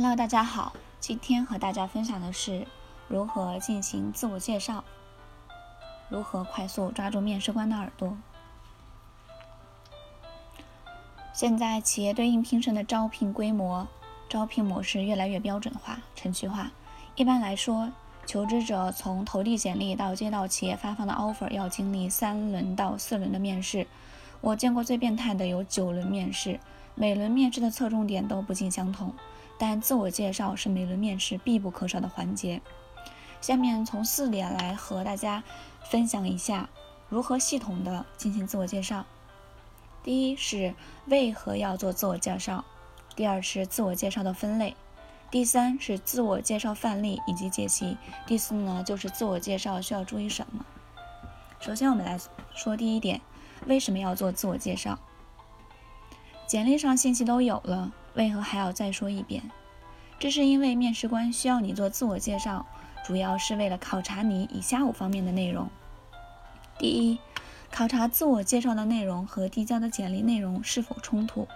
Hello，大家好，今天和大家分享的是如何进行自我介绍，如何快速抓住面试官的耳朵。现在企业对应聘生的招聘规模、招聘模式越来越标准化、程序化。一般来说，求职者从投递简历到接到企业发放的 offer，要经历三轮到四轮的面试。我见过最变态的有九轮面试，每轮面试的侧重点都不尽相同。但自我介绍是每轮面试必不可少的环节。下面从四点来和大家分享一下如何系统的进行自我介绍。第一是为何要做自我介绍，第二是自我介绍的分类，第三是自我介绍范例以及解析，第四呢就是自我介绍需要注意什么。首先我们来说第一点，为什么要做自我介绍？简历上信息都有了。为何还要再说一遍？这是因为面试官需要你做自我介绍，主要是为了考察你以下五方面的内容：第一，考察自我介绍的内容和递交的简历内容是否冲突。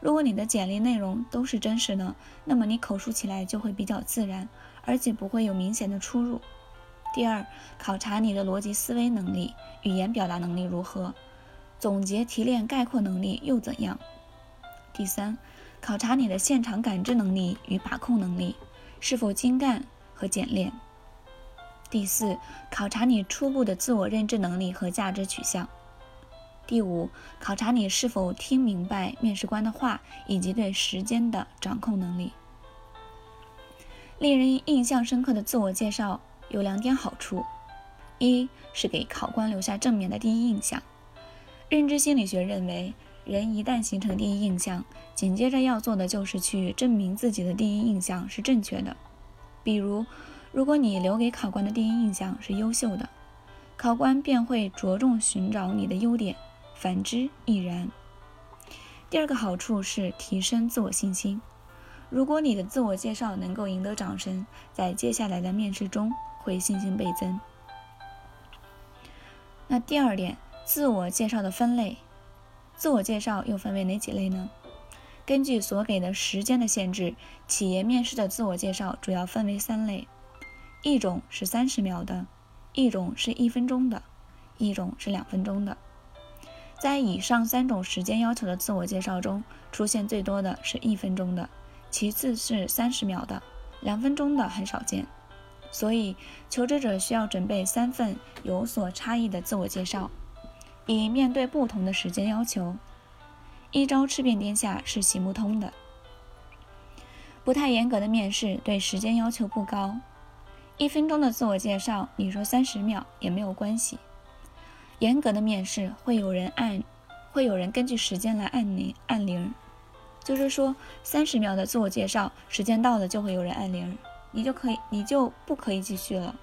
如果你的简历内容都是真实的，那么你口述起来就会比较自然，而且不会有明显的出入。第二，考察你的逻辑思维能力、语言表达能力如何，总结提炼概括能力又怎样？第三。考察你的现场感知能力与把控能力是否精干和简练。第四，考察你初步的自我认知能力和价值取向。第五，考察你是否听明白面试官的话以及对时间的掌控能力。令人印象深刻的自我介绍有两点好处：一是给考官留下正面的第一印象。认知心理学认为。人一旦形成第一印象，紧接着要做的就是去证明自己的第一印象是正确的。比如，如果你留给考官的第一印象是优秀的，考官便会着重寻找你的优点；反之亦然。第二个好处是提升自我信心。如果你的自我介绍能够赢得掌声，在接下来的面试中会信心倍增。那第二点，自我介绍的分类。自我介绍又分为哪几类呢？根据所给的时间的限制，企业面试的自我介绍主要分为三类：一种是三十秒的，一种是一分钟的，一种是两分钟的。在以上三种时间要求的自我介绍中，出现最多的是一分钟的，其次是三十秒的，两分钟的很少见。所以，求职者需要准备三份有所差异的自我介绍。以面对不同的时间要求，一招吃遍天下是行不通的。不太严格的面试对时间要求不高，一分钟的自我介绍，你说三十秒也没有关系。严格的面试会有人按，会有人根据时间来按铃按铃，就是说三十秒的自我介绍，时间到了就会有人按铃，你就可以你就不可以继续了。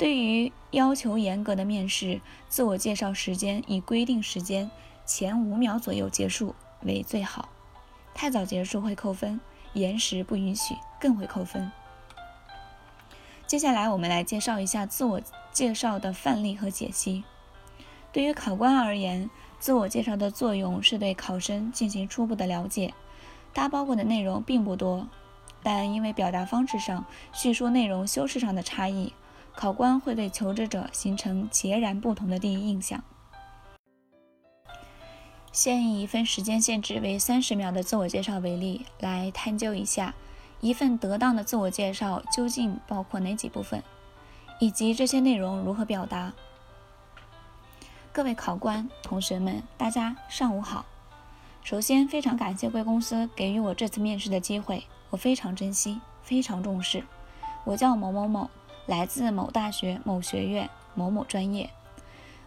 对于要求严格的面试，自我介绍时间以规定时间前五秒左右结束为最好。太早结束会扣分，延时不允许更会扣分。接下来我们来介绍一下自我介绍的范例和解析。对于考官而言，自我介绍的作用是对考生进行初步的了解，它包括的内容并不多，但因为表达方式上、叙述内容修饰上的差异。考官会对求职者形成截然不同的第一印象。先以一份时间限制为三十秒的自我介绍为例，来探究一下一份得当的自我介绍究竟包括哪几部分，以及这些内容如何表达。各位考官、同学们，大家上午好。首先，非常感谢贵公司给予我这次面试的机会，我非常珍惜，非常重视。我叫某某某。来自某大学某学院某某专业，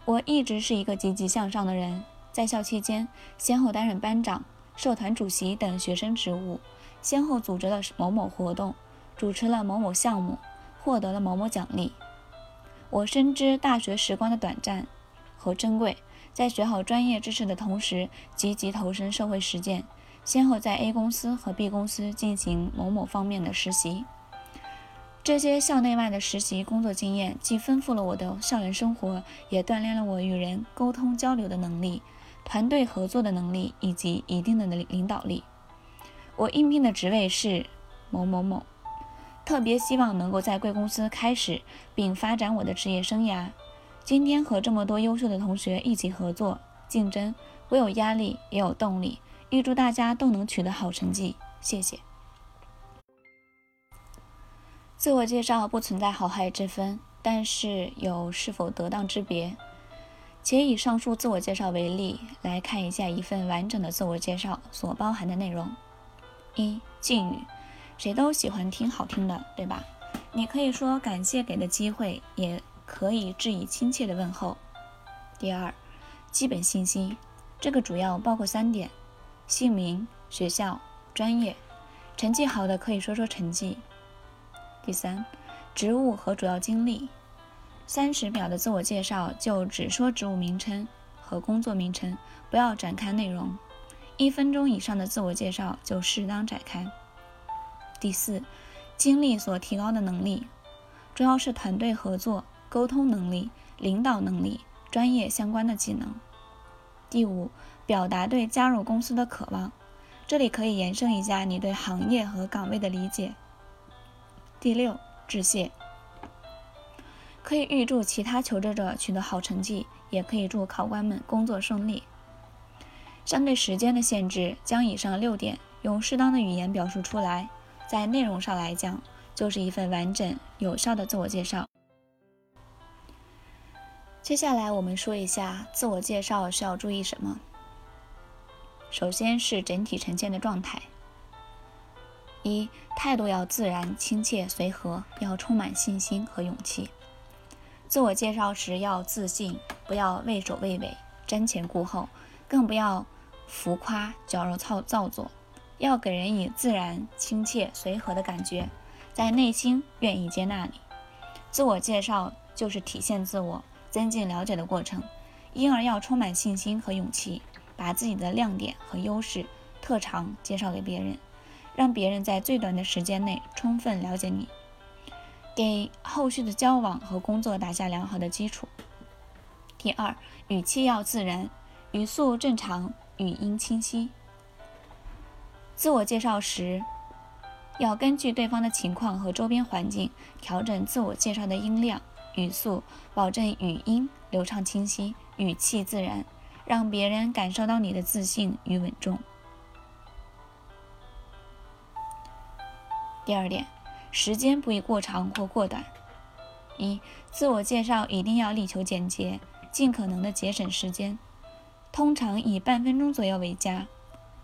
我一直是一个积极向上的人。在校期间，先后担任班长、社团主席等学生职务，先后组织了某某活动，主持了某某项目，获得了某某奖励。我深知大学时光的短暂和珍贵，在学好专业知识的同时，积极投身社会实践，先后在 A 公司和 B 公司进行某某方面的实习。这些校内外的实习工作经验，既丰富了我的校园生活，也锻炼了我与人沟通交流的能力、团队合作的能力以及一定的领领导力。我应聘的职位是某某某，特别希望能够在贵公司开始并发展我的职业生涯。今天和这么多优秀的同学一起合作竞争，我有压力也有动力。预祝大家都能取得好成绩，谢谢。自我介绍不存在好坏之分，但是有是否得当之别。且以上述自我介绍为例，来看一下一份完整的自我介绍所包含的内容。一敬语，谁都喜欢听好听的，对吧？你可以说感谢给的机会，也可以致以亲切的问候。第二，基本信息，这个主要包括三点：姓名、学校、专业。成绩好的可以说说成绩。第三，职务和主要经历。三十秒的自我介绍就只说职务名称和工作名称，不要展开内容。一分钟以上的自我介绍就适当展开。第四，经历所提高的能力，主要是团队合作、沟通能力、领导能力、专业相关的技能。第五，表达对加入公司的渴望，这里可以延伸一下你对行业和岗位的理解。第六，致谢，可以预祝其他求职者取得好成绩，也可以祝考官们工作顺利。相对时间的限制，将以上六点用适当的语言表述出来，在内容上来讲，就是一份完整有效的自我介绍。接下来我们说一下自我介绍需要注意什么。首先是整体呈现的状态，一态度要自然、亲切、随和，要充满信心和勇气。自我介绍时要自信，不要畏首畏尾、瞻前顾后，更不要。浮夸、矫揉造造作，要给人以自然、亲切、随和的感觉，在内心愿意接纳你。自我介绍就是体现自我、增进了解的过程，因而要充满信心和勇气，把自己的亮点和优势、特长介绍给别人，让别人在最短的时间内充分了解你，给后续的交往和工作打下良好的基础。第二，语气要自然，语速正常。语音清晰。自我介绍时，要根据对方的情况和周边环境调整自我介绍的音量、语速，保证语音流畅清晰，语气自然，让别人感受到你的自信与稳重。第二点，时间不宜过长或过短。一、自我介绍一定要力求简洁，尽可能的节省时间。通常以半分钟左右为佳，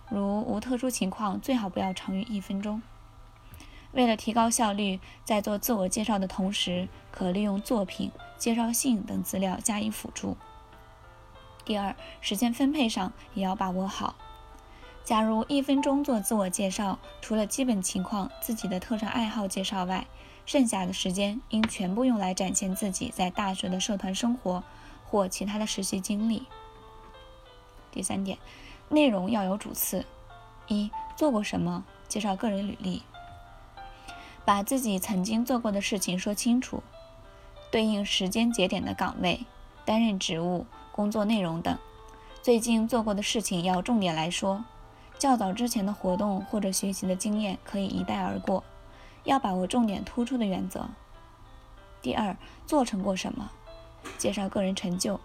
如无特殊情况，最好不要长于一分钟。为了提高效率，在做自我介绍的同时，可利用作品、介绍信等资料加以辅助。第二，时间分配上也要把握好。假如一分钟做自我介绍，除了基本情况、自己的特长爱好介绍外，剩下的时间应全部用来展现自己在大学的社团生活或其他的实习经历。第三点，内容要有主次：一、做过什么，介绍个人履历，把自己曾经做过的事情说清楚，对应时间节点的岗位、担任职务、工作内容等。最近做过的事情要重点来说，较早之前的活动或者学习的经验可以一带而过，要把握重点突出的原则。第二，做成过什么，介绍个人成就。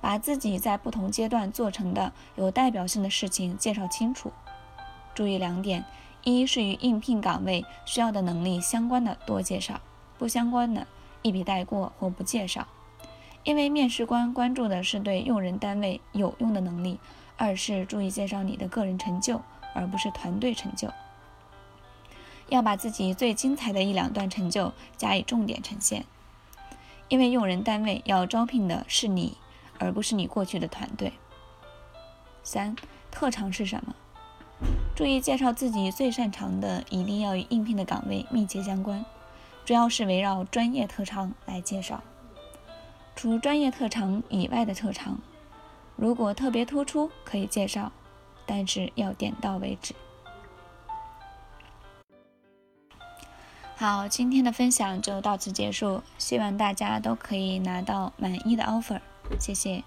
把自己在不同阶段做成的有代表性的事情介绍清楚。注意两点：一是与应聘岗位需要的能力相关的多介绍，不相关的一笔带过或不介绍。因为面试官关注的是对用人单位有用的能力；二是注意介绍你的个人成就，而不是团队成就。要把自己最精彩的一两段成就加以重点呈现，因为用人单位要招聘的是你。而不是你过去的团队。三，特长是什么？注意介绍自己最擅长的，一定要与应聘的岗位密切相关，主要是围绕专业特长来介绍。除专业特长以外的特长，如果特别突出可以介绍，但是要点到为止。好，今天的分享就到此结束，希望大家都可以拿到满意的 offer。谢谢。